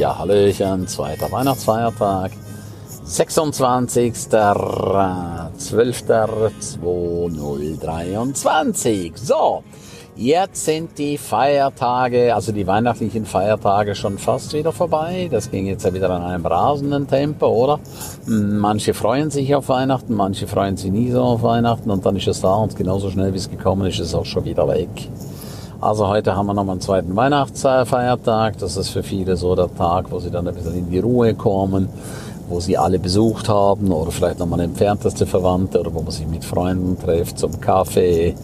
Ja, Hallöchen, zweiter Weihnachtsfeiertag, 26.12.2023. So, jetzt sind die Feiertage, also die weihnachtlichen Feiertage schon fast wieder vorbei. Das ging jetzt ja wieder an einem rasenden Tempo, oder? Manche freuen sich auf Weihnachten, manche freuen sich nie so auf Weihnachten und dann ist es da und genauso schnell wie es gekommen ist, ist es auch schon wieder weg. Also heute haben wir nochmal einen zweiten Weihnachtsfeiertag. Das ist für viele so der Tag, wo sie dann ein bisschen in die Ruhe kommen, wo sie alle besucht haben oder vielleicht nochmal entfernteste Verwandte oder wo man sich mit Freunden trifft zum Kaffee.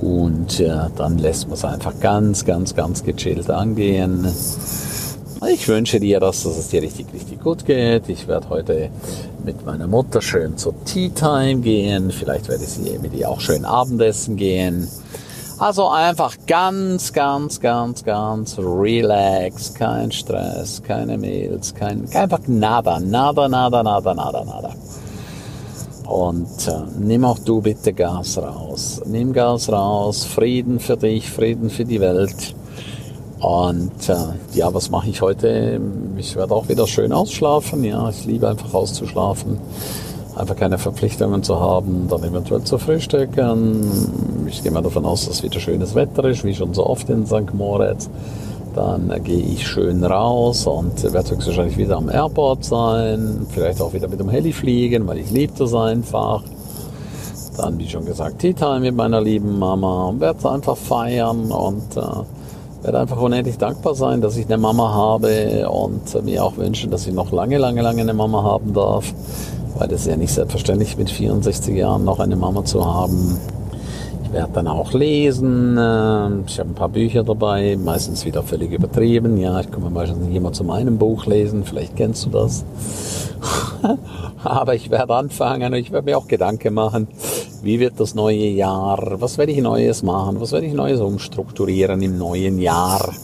Und ja, dann lässt man es einfach ganz, ganz, ganz gechillt angehen. Ich wünsche dir, dass, dass es dir richtig, richtig gut geht. Ich werde heute mit meiner Mutter schön zur Tea Time gehen. Vielleicht werde ich mit ihr auch schön Abendessen gehen. Also einfach ganz, ganz, ganz, ganz relax, kein Stress, keine Mails, kein, einfach nada, nada, nada, nada, nada, nada. Und äh, nimm auch du bitte Gas raus. Nimm Gas raus, Frieden für dich, Frieden für die Welt. Und äh, ja, was mache ich heute? Ich werde auch wieder schön ausschlafen. Ja, ich liebe einfach auszuschlafen einfach keine Verpflichtungen zu haben, dann eventuell zu frühstücken. Ich gehe mal davon aus, dass wieder schönes Wetter ist, wie schon so oft in St. Moritz. Dann gehe ich schön raus und werde höchstwahrscheinlich wieder am Airport sein, vielleicht auch wieder mit dem Heli fliegen, weil ich liebe das einfach. Dann, wie schon gesagt, Tea Time mit meiner lieben Mama und werde einfach feiern und äh, werde einfach unendlich dankbar sein, dass ich eine Mama habe und mir auch wünschen, dass ich noch lange, lange, lange eine Mama haben darf weil das ist ja nicht selbstverständlich mit 64 Jahren noch eine Mama zu haben. Ich werde dann auch lesen. Ähm, ich habe ein paar Bücher dabei, meistens wieder völlig übertrieben. Ja, ich komme meistens nicht immer zu meinem Buch lesen. Vielleicht kennst du das. Aber ich werde anfangen und ich werde mir auch Gedanken machen, wie wird das neue Jahr? Was werde ich Neues machen? Was werde ich Neues umstrukturieren im neuen Jahr?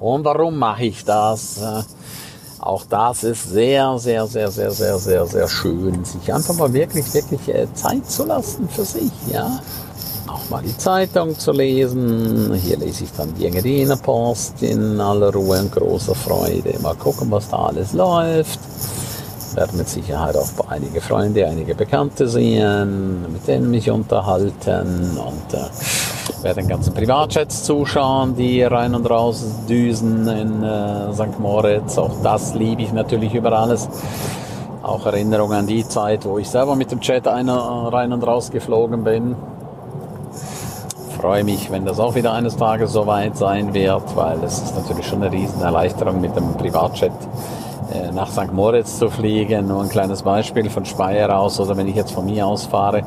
Und warum mache ich das? Auch das ist sehr, sehr, sehr, sehr, sehr, sehr, sehr schön, sich einfach mal wirklich, wirklich äh, Zeit zu lassen für sich, ja. Mal die Zeitung zu lesen. Hier lese ich dann die Engadiner Post in aller Ruhe und großer Freude. Mal gucken, was da alles läuft werde mit Sicherheit auch einige Freunde, einige Bekannte sehen, mit denen mich unterhalten und äh, werde den ganzen Privatchats zuschauen, die rein und raus düsen in äh, St. Moritz. Auch das liebe ich natürlich über alles. Auch Erinnerungen an die Zeit, wo ich selber mit dem Chat rein und raus geflogen bin. Freue mich, wenn das auch wieder eines Tages soweit sein wird, weil es ist natürlich schon eine riesen Erleichterung mit dem Privatchat äh, nach St. Moritz zu fliegen. Nur ein kleines Beispiel von Speyer aus oder wenn ich jetzt von mir aus fahre,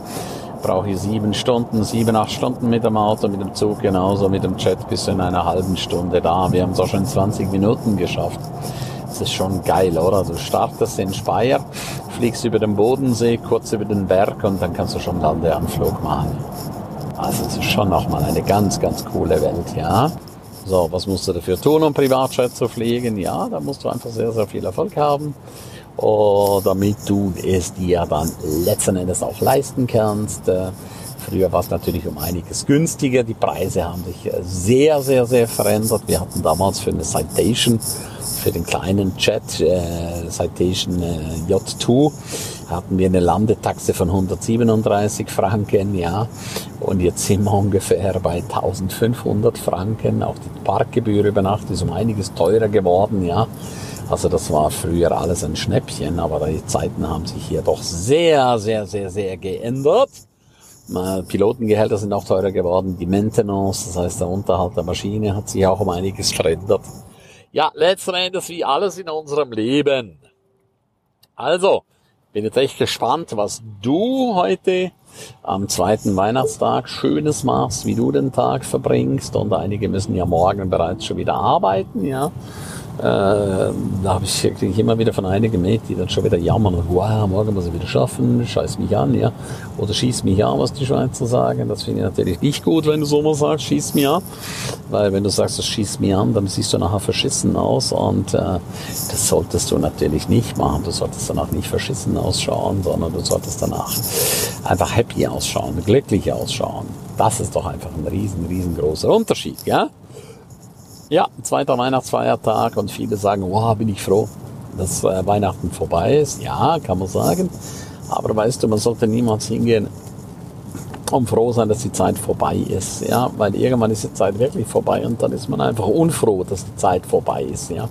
brauche ich sieben Stunden, sieben, acht Stunden mit dem Auto, mit dem Zug genauso, mit dem Jet bis in einer halben Stunde da. Wir haben es auch schon in 20 Minuten geschafft. Das ist schon geil, oder? Du startest in Speyer, fliegst über den Bodensee, kurz über den Berg und dann kannst du schon Landeanflug machen. Also es ist schon nochmal eine ganz, ganz coole Welt, ja. So, was musst du dafür tun, um Privatjet zu fliegen? Ja, da musst du einfach sehr, sehr viel Erfolg haben, oh, damit du es dir dann letzten Endes auch leisten kannst. Äh, früher war es natürlich um einiges günstiger. Die Preise haben sich äh, sehr, sehr, sehr verändert. Wir hatten damals für eine Citation, für den kleinen Jet, äh, Citation äh, J2, hatten wir eine Landetaxe von 137 Franken, ja. Und jetzt sind wir ungefähr bei 1500 Franken. Auch die Parkgebühr über Nacht ist um einiges teurer geworden, ja. Also das war früher alles ein Schnäppchen, aber die Zeiten haben sich hier doch sehr, sehr, sehr, sehr geändert. Pilotengehälter sind auch teurer geworden, die Maintenance, das heißt der Unterhalt der Maschine hat sich auch um einiges verändert. Ja, letzten Endes wie alles in unserem Leben. Also, bin jetzt echt gespannt, was du heute am zweiten Weihnachtstag Schönes machst, wie du den Tag verbringst. Und einige müssen ja morgen bereits schon wieder arbeiten, ja. Äh, da habe ich kriege immer wieder von einigen mit, die dann schon wieder jammern und wow, morgen muss ich wieder schaffen, scheiß mich an, ja. Oder schieß mich an, was die Schweizer sagen. Das finde ich natürlich nicht gut, wenn du so mal sagst, schieß mich an. Weil wenn du sagst, das schießt mich an, dann siehst du nachher verschissen aus und äh, das solltest du natürlich nicht machen. Du solltest danach nicht verschissen ausschauen, sondern du solltest danach einfach happy ausschauen, glücklich ausschauen. Das ist doch einfach ein riesen, riesengroßer Unterschied, ja? Ja, zweiter Weihnachtsfeiertag und viele sagen, wow, bin ich froh, dass äh, Weihnachten vorbei ist. Ja, kann man sagen. Aber weißt du, man sollte niemals hingehen und froh sein, dass die Zeit vorbei ist. Ja, weil irgendwann ist die Zeit wirklich vorbei und dann ist man einfach unfroh, dass die Zeit vorbei ist. Ja.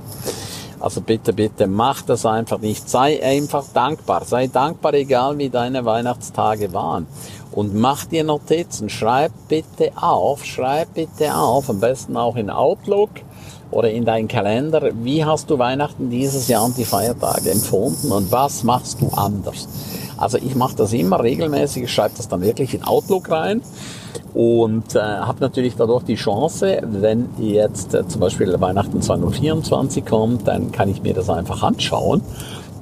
Also bitte, bitte, mach das einfach nicht. Sei einfach dankbar. Sei dankbar, egal wie deine Weihnachtstage waren. Und mach dir Notizen. Schreib bitte auf, schreib bitte auf, am besten auch in Outlook oder in deinen Kalender. Wie hast du Weihnachten dieses Jahr und die Feiertage empfunden und was machst du anders? Also ich mache das immer regelmäßig, ich schreibe das dann wirklich in Outlook rein und äh, habe natürlich dadurch die Chance, wenn jetzt äh, zum Beispiel Weihnachten 2024 kommt, dann kann ich mir das einfach anschauen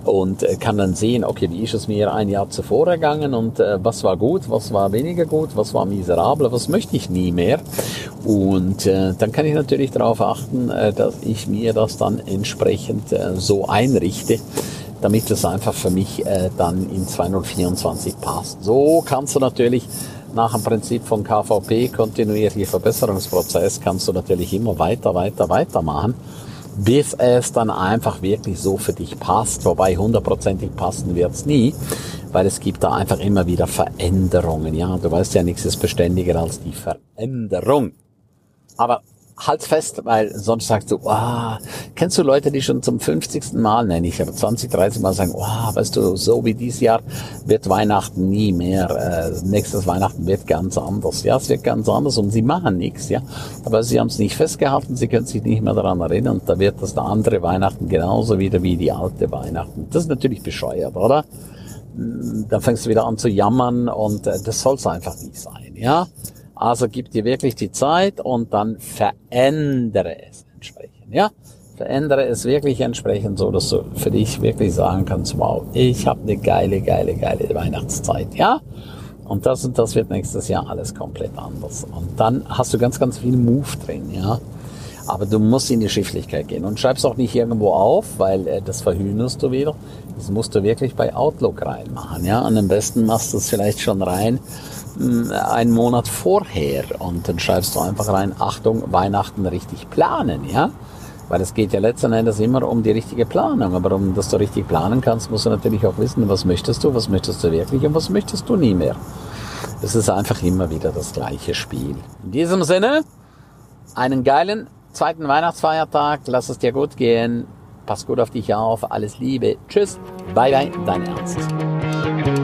und äh, kann dann sehen, okay, wie ist es mir ein Jahr zuvor ergangen und äh, was war gut, was war weniger gut, was war miserabel, was möchte ich nie mehr. Und äh, dann kann ich natürlich darauf achten, äh, dass ich mir das dann entsprechend äh, so einrichte, damit es einfach für mich äh, dann in 2024 passt. So kannst du natürlich nach dem Prinzip von KVP, kontinuierlicher Verbesserungsprozess, kannst du natürlich immer weiter, weiter, weiter machen, bis es dann einfach wirklich so für dich passt. Wobei hundertprozentig passen wird es nie, weil es gibt da einfach immer wieder Veränderungen. Ja, du weißt ja, nichts ist beständiger als die Veränderung. Aber halt fest, weil sonst sagst du, ah, kennst du Leute, die schon zum 50. Mal, nenne ich, aber 20, 30 Mal sagen, oh, weißt du, so wie dieses Jahr wird Weihnachten nie mehr, äh, nächstes Weihnachten wird ganz anders. Ja, es wird ganz anders und sie machen nichts, ja. Aber sie haben es nicht festgehalten, sie können sich nicht mehr daran erinnern und da wird das der andere Weihnachten genauso wieder wie die alte Weihnachten. Das ist natürlich bescheuert, oder? Hm, dann fängst du wieder an zu jammern und äh, das soll es einfach nicht sein, ja. Also gib dir wirklich die Zeit und dann verändere es entsprechend, ja? Verändere es wirklich entsprechend so, dass du für dich wirklich sagen kannst, wow, ich habe eine geile, geile, geile Weihnachtszeit, ja? Und das und das wird nächstes Jahr alles komplett anders. Und dann hast du ganz, ganz viel Move drin, ja? Aber du musst in die Schriftlichkeit gehen und schreib's auch nicht irgendwo auf, weil äh, das verhühnerst du wieder. Das musst du wirklich bei Outlook reinmachen, ja? Und am besten machst du es vielleicht schon rein einen Monat vorher und dann schreibst du einfach rein, Achtung, Weihnachten richtig planen, ja? Weil es geht ja letzten Endes immer um die richtige Planung. Aber um dass du richtig planen kannst, musst du natürlich auch wissen, was möchtest du, was möchtest du wirklich und was möchtest du nie mehr. Es ist einfach immer wieder das gleiche Spiel. In diesem Sinne, einen geilen zweiten Weihnachtsfeiertag, lass es dir gut gehen, pass gut auf dich auf, alles Liebe, tschüss, bye bye, dein Ernst.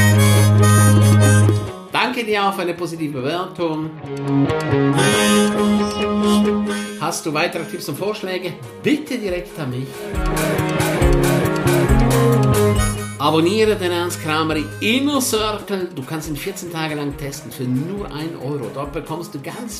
Danke dir auch für eine positive Bewertung. Hast du weitere Tipps und Vorschläge? Bitte direkt an mich. Abonniere den Ernst Kramer Inner Circle. Du kannst ihn 14 Tage lang testen für nur 1 Euro. Dort bekommst du ganz